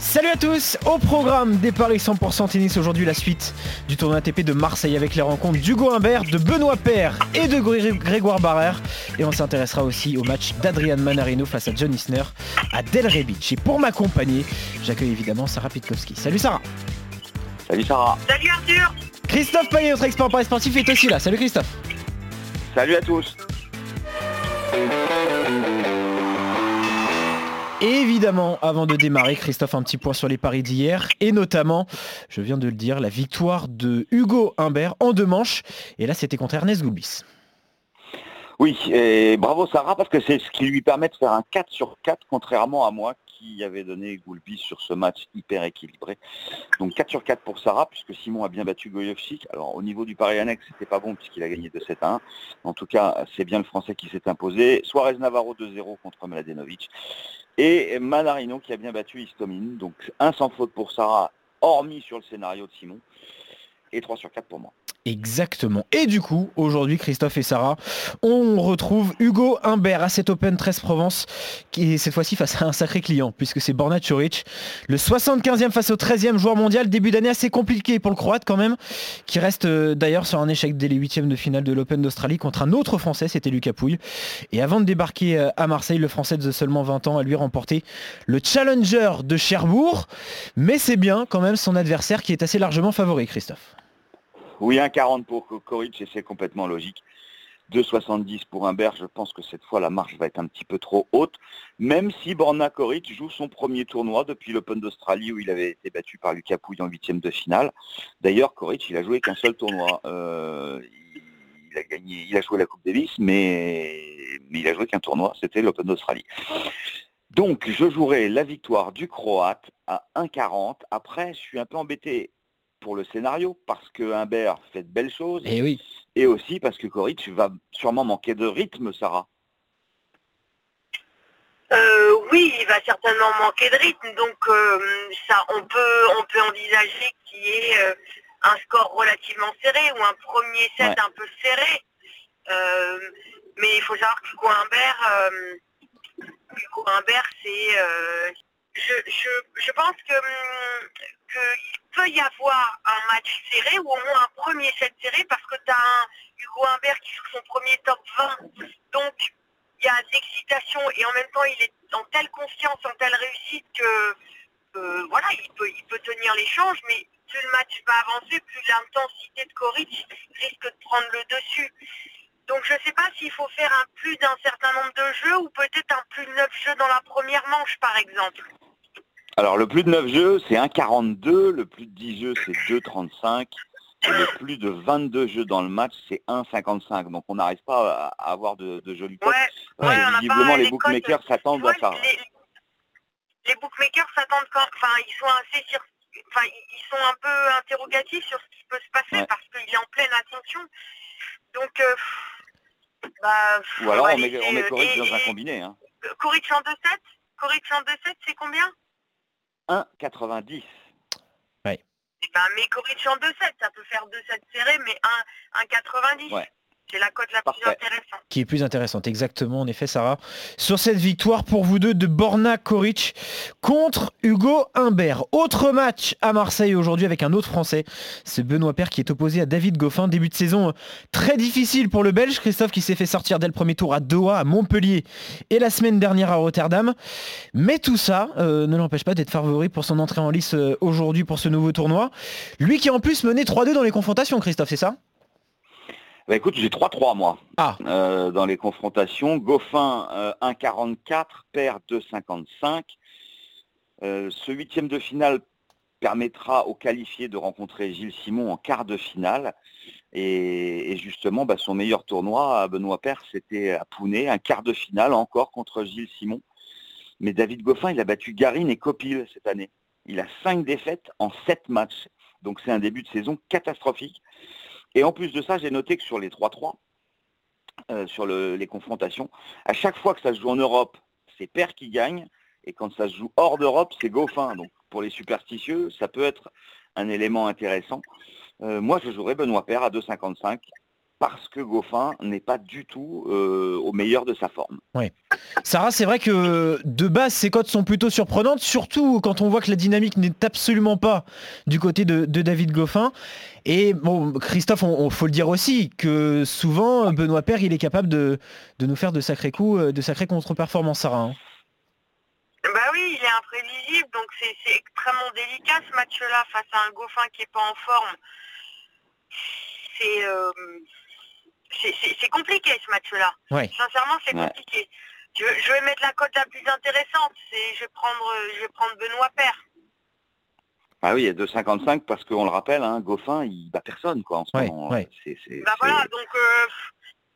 Salut à tous Au programme des Paris 100% tennis aujourd'hui la suite du tournoi ATP de Marseille avec les rencontres d'Hugo Humbert, de Benoît Paire et de Grégoire Barrère. Et on s'intéressera aussi au match d'Adrian Manarino face à John Isner à Delray Beach. Et pour m'accompagner, j'accueille évidemment Sarah Pitkowski. Salut Sarah Salut Sarah Salut Arthur Christophe Payet, notre expert Paris sportif, est aussi là. Salut Christophe Salut à tous Évidemment, avant de démarrer, Christophe, un petit point sur les paris d'hier, et notamment, je viens de le dire, la victoire de Hugo Humbert en deux manches, et là c'était contre Ernest Goubis. Oui, et bravo Sarah, parce que c'est ce qui lui permet de faire un 4 sur 4, contrairement à moi qui avait donné Goulbis sur ce match hyper équilibré. Donc 4 sur 4 pour Sarah, puisque Simon a bien battu Goyovchik. Alors au niveau du pari annexe, c'était pas bon puisqu'il a gagné de 7 à 1. En tout cas, c'est bien le Français qui s'est imposé. Suarez Navarro 2-0 contre Mladenovic. Et Manarino qui a bien battu Istomin. Donc un sans faute pour Sarah, hormis sur le scénario de Simon. Et 3 sur 4 pour moi. Exactement. Et du coup, aujourd'hui, Christophe et Sarah, on retrouve Hugo Humbert à cet Open 13 Provence, qui est cette fois-ci face à un sacré client, puisque c'est Borna Choric, le 75e face au 13e joueur mondial, début d'année assez compliqué pour le Croate quand même, qui reste euh, d'ailleurs sur un échec dès les huitièmes de finale de l'Open d'Australie contre un autre Français, c'était Lucas Pouille. Et avant de débarquer euh, à Marseille, le Français de seulement 20 ans a lui remporté le Challenger de Cherbourg, mais c'est bien quand même son adversaire qui est assez largement favori, Christophe. Oui, 1,40 pour Koric et c'est complètement logique. 2,70 pour Humbert, je pense que cette fois la marche va être un petit peu trop haute, même si Borna Koric joue son premier tournoi depuis l'Open d'Australie où il avait été battu par Lucas Pouille en huitième de finale. D'ailleurs, Koric, il a joué qu'un seul tournoi. Euh, il a gagné, joué la Coupe Davis, mais, mais il a joué qu'un tournoi, c'était l'Open d'Australie. Donc, je jouerai la victoire du Croate à 1,40. Après, je suis un peu embêté pour le scénario, parce que Humbert fait de belles choses. Et, eh oui. et aussi parce que Coric va sûrement manquer de rythme, Sarah. Euh, oui, il va certainement manquer de rythme, donc euh, ça, on peut, on peut envisager qu'il y ait euh, un score relativement serré ou un premier set un peu serré. mais il faut savoir que Hugo Humbert, Hugo Humbert, c'est, je, je, je, pense que hum, qu'il peut y avoir un match serré ou au moins un premier set serré parce que tu as un Hugo Humbert qui joue son premier top 20. Donc il y a l'excitation et en même temps il est en telle confiance, en telle réussite que voilà, il peut, il peut tenir l'échange, mais plus le match va avancer, plus l'intensité de Coric risque de prendre le dessus. Donc je ne sais pas s'il faut faire un plus d'un certain nombre de jeux ou peut-être un plus de 9 jeux dans la première manche par exemple. Alors le plus de 9 jeux, c'est 1,42, le plus de 10 jeux, c'est 2,35. Et le plus de 22 jeux dans le match, c'est 1,55. Donc on n'arrive pas à avoir de, de jolis cotes. Ouais, visiblement, les, bookmakers s'attendent à ça. Les, bookmakers s'attendent quand... Enfin, ils sont assez Enfin, ils sont un peu interrogatifs sur ce qui peut se passer parce qu'il est en pleine attention. Donc, euh, bah, Ou alors on met, on met dans un combiné. Hein. En 2-7 Coric en 2-7, c'est combien? 1,90. Ouais. Eh ben, mais Coric en 2-7, ça peut faire 2-7 serrés, mais 1,90. Ouais. C'est la cote la plus intéressante. Qui est plus intéressante, exactement, en effet, Sarah. Sur cette victoire pour vous deux de Borna Koric contre Hugo Humbert. Autre match à Marseille aujourd'hui avec un autre Français. C'est Benoît Père qui est opposé à David Goffin. Début de saison très difficile pour le Belge. Christophe qui s'est fait sortir dès le premier tour à Doha, à Montpellier et la semaine dernière à Rotterdam. Mais tout ça euh, ne l'empêche pas d'être favori pour son entrée en lice euh, aujourd'hui pour ce nouveau tournoi. Lui qui a en plus mené 3-2 dans les confrontations, Christophe, c'est ça? Bah, écoute, j'ai 3-3 moi ah. Euh, dans les confrontations. Goffin 1,44, euh, perd 2,55. Euh, ce huitième de finale permettra aux qualifiés de rencontrer Gilles Simon en quart de finale. Et, justement, bah, son meilleur tournoi à Benoît Père, c'était à Pounet, un quart de finale encore contre Gilles Simon. Mais David Goffin, il a battu Garine et Copil cette année. Il a cinq défaites en sept matchs. Donc c'est un début de saison catastrophique. Et en plus de ça, j'ai noté que sur les 3-3, euh, sur les confrontations, à chaque fois que ça se joue en Europe, c'est Père qui gagne. Et quand ça se joue hors d'Europe, c'est Goffin. Donc pour les superstitieux, ça peut être un élément intéressant. Euh, moi, je jouerais Benoît Père à 2,55 parce que Goffin n'est pas du tout euh, au meilleur de sa forme. Oui. Sarah, c'est vrai que de base, ces cotes sont plutôt surprenantes, surtout quand on voit que la dynamique n'est absolument pas du côté de, David Goffin. Et bon, Christophe, on, faut le dire aussi, que souvent, Benoît Père, il est capable de, nous faire de sacrés coups, euh, de sacrées contre-performances, Sarah. Hein. Bah oui, il est imprévisible, donc c'est extrêmement délicat ce match-là face à un Goffin qui n'est pas en forme. C'est... Euh, c'est compliqué ce match-là. Sincèrement, c'est compliqué. Je, vais mettre la cote la plus intéressante. Je vais prendre, je vais prendre Benoît Père. Ah oui, il y a 2,55 parce qu'on le rappelle, hein, Goffin, il bat personne quoi en ce moment. bah voilà, donc euh,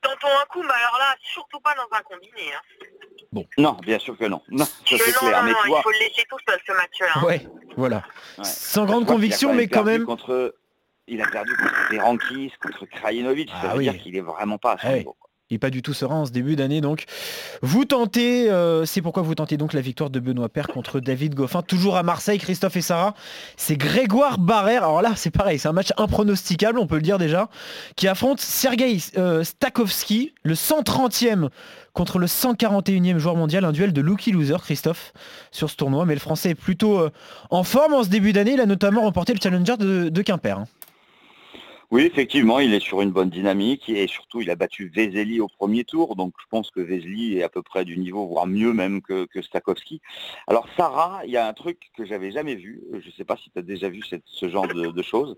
tentons un coup, mais alors là, surtout pas dans un combiné. Hein. Bon. Non, bien sûr que non. Non, ça, non, clair. non, il faut le laisser tout seul ce match-là. Hein. Ouais, voilà. Sans grande conviction, mais quand même. Contre il a perdu contre Rankis, contre Krajinovic. ça ah veut dire qu'il est vraiment pas à son ah niveau. Il n'est pas du tout serein en ce début d'année. Donc, vous tentez, euh, c'est pourquoi vous tentez donc la victoire de Benoît Père contre David Goffin. Toujours à Marseille, Christophe et Sarah. C'est Grégoire Barrère. Alors là, c'est pareil, c'est un match impronosticable, on peut le dire déjà, qui affronte Sergei euh, Stakowski, le 130e contre le 141e joueur mondial. Un duel de lucky loser, Christophe, sur ce tournoi. Mais le Français est plutôt euh, en forme en ce début d'année. Il a notamment remporté le Challenger de, Quimper. Hein. Oui, effectivement, il est sur une bonne dynamique et surtout il a battu Vezeli au premier tour, donc je pense que Vezeli est à peu près du niveau, voire mieux même que, Stakowski. Alors Sarah, il y a un truc que j'avais jamais vu, je ne sais pas si tu as déjà vu ce genre de, choses.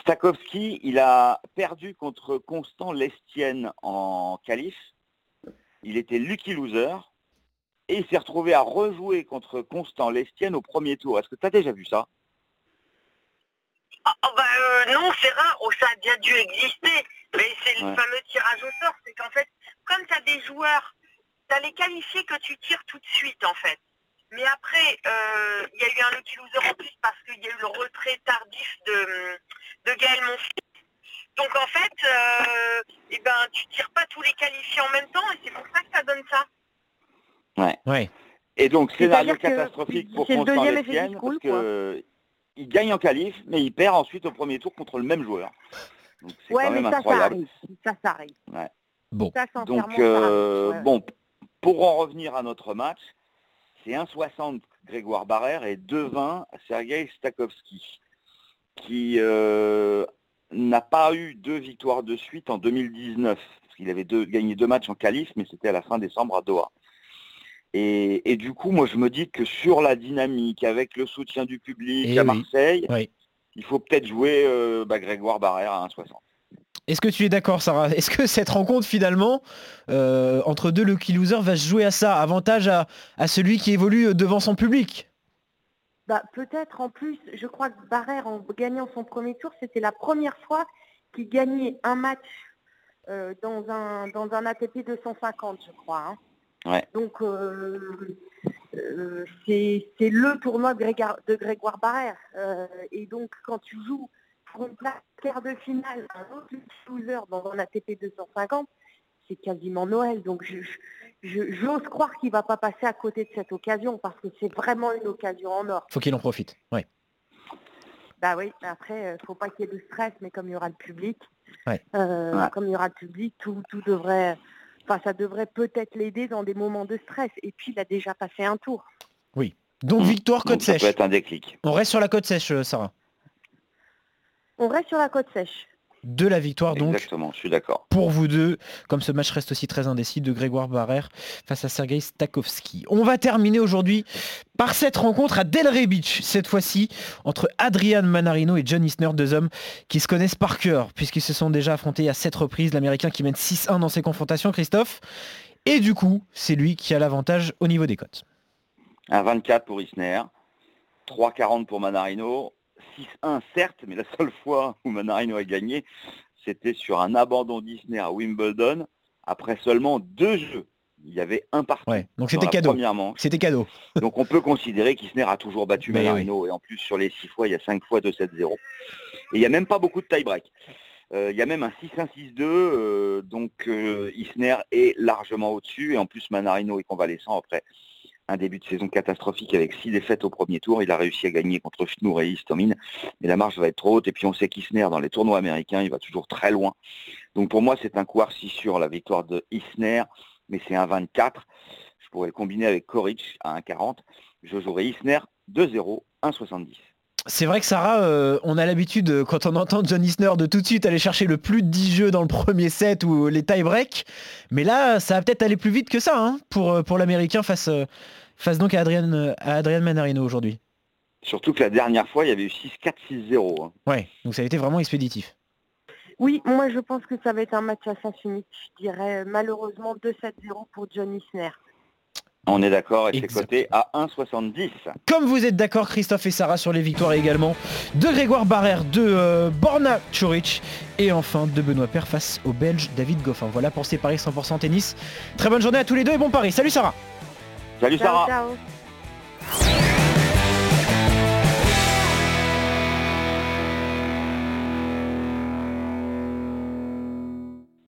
Stakowski, il a perdu contre Constant Lestienne en qualif, il était lucky loser, et il s'est retrouvé à rejouer contre Constant Lestienne au premier tour. Est-ce que tu as déjà vu ça? Bah, euh, non, c'est rare, oh, ça a bien dû exister, mais c'est le fameux tirage au sort, c'est qu'en fait, comme tu as des joueurs, tu as les qualifiés que tu tires tout de suite en fait. Mais après, euh, il y a eu un lucky loser en plus parce qu'il y a eu le retrait tardif de, de Gaël Monfils. Donc en fait, euh, eh ben, tu tires pas tous les qualifiés en même temps et c'est pour ça que ça donne ça. Ouais. ouais. Et donc, scénario catastrophique pour Constant Lestienne, parce que il gagne en qualif, mais il perd ensuite au premier tour contre le même joueur. c'est quand même incroyable. Ça, ça arrive. Bon. Donc, euh, bon, pour en revenir à notre match, c'est 1,60 Grégoire Barrère et 2,20 Sergei Stakowski, qui euh, n'a pas eu deux victoires de suite en 2019, parce qu'il avait gagné deux matchs en qualif, mais c'était à la fin décembre à Doha. Et, du coup, moi, je me dis que sur la dynamique, avec le soutien du public eh à Marseille, il faut peut-être jouer euh, bah, Grégoire Barrère à 1,60. Est-ce que tu es d'accord, Sarah? Est-ce que cette rencontre, finalement, euh, entre deux lucky losers, va se jouer à ça? Avantage à, celui qui évolue devant son public? Bah, Peut-être. En plus, je crois que Barrère, en gagnant son premier tour, c'était la première fois qu'il gagnait un match euh, dans, un, dans un ATP 250, je crois. Hein. Donc euh, euh, c'est le tournoi de Grégoire, Barrère. Euh, et donc quand tu joues pour une place quart de finale, un autre loser dans un ATP 250, c'est quasiment Noël. Donc j'ose croire qu'il ne va pas passer à côté de cette occasion parce que c'est vraiment une occasion en or. Faut qu'il en profite. Ouais. Bah oui, après, il ne faut pas qu'il y ait de stress, mais comme il y aura le public, comme il y aura le public, tout, tout devrait Enfin, ça devrait peut-être l'aider dans des moments de stress. Et puis, il a déjà passé un tour. Oui. Donc, victoire côte sèche. Ça peut être un déclic. On reste sur la côte sèche, euh, Sarah. On reste sur la côte sèche de la victoire donc. Exactement, je suis d'accord. Pour vous deux, comme ce match reste aussi très indécis de Grégoire Barrère face à Sergei Stakowski. On va terminer aujourd'hui par cette rencontre à Delray Beach, cette fois-ci entre Adrian Manarino et John Isner, deux hommes qui se connaissent par cœur, puisqu'ils se sont déjà affrontés à sept reprises, l'Américain qui mène 6-1 dans ses confrontations, Christophe. Et du coup, c'est lui qui a l'avantage au niveau des cotes. Un 24 pour Isner, 3,40 pour Manarino, 6-1 certes, mais la seule fois où Manarino a gagné, c'était sur un abandon Disney à Wimbledon, après seulement deux jeux. Il y avait un partout. donc c'était cadeau. C'était cadeau. donc on peut considérer qu'Isner a toujours battu Manarino. Et en plus, sur les six fois, il y a cinq fois 2-7-0. Et il n'y a même pas beaucoup de tie-break. Euh, il y a même un 6-1-6-2, euh, donc euh, Isner est largement au-dessus, et en plus Manarino est convalescent après un début de saison catastrophique avec six défaites au premier tour. Il a réussi à gagner contre Schnour et Istomin, mais la marge va être trop haute. Et puis on sait qu'Isner, dans les tournois américains, il va toujours très loin. Donc pour moi, c'est un coup si sur la victoire de Isner, mais c'est un 24. Je pourrais le combiner avec Koric à 1,40. Je jouerai Isner 2-0, 1,70. C'est vrai que Sarah, euh, on a l'habitude, euh, quand on entend John Isner, de tout de suite aller chercher le plus de 10 jeux dans le premier set ou les tie-break. Mais là, ça va peut-être aller plus vite que ça hein, pour, euh, pour l'Américain face, face donc à Adrian, à Adrian Manarino aujourd'hui. Surtout que la dernière fois, il y avait eu 6-4, 6-0. Hein. Ouais, donc ça a été vraiment expéditif. Oui, moi je pense que ça va être un match à sens unique. Je dirais malheureusement 2-7-0 pour John Isner. On est d'accord, et c'est coté à 1,70. Comme vous êtes d'accord, Christophe et Sarah, sur les victoires également de Grégoire Barrère, de euh, Borna Choric et enfin de Benoît Père face au Belge David Goffin. Voilà pour ces paris 100% tennis. Très bonne journée à tous les deux et bon pari. Salut Sarah Salut Sarah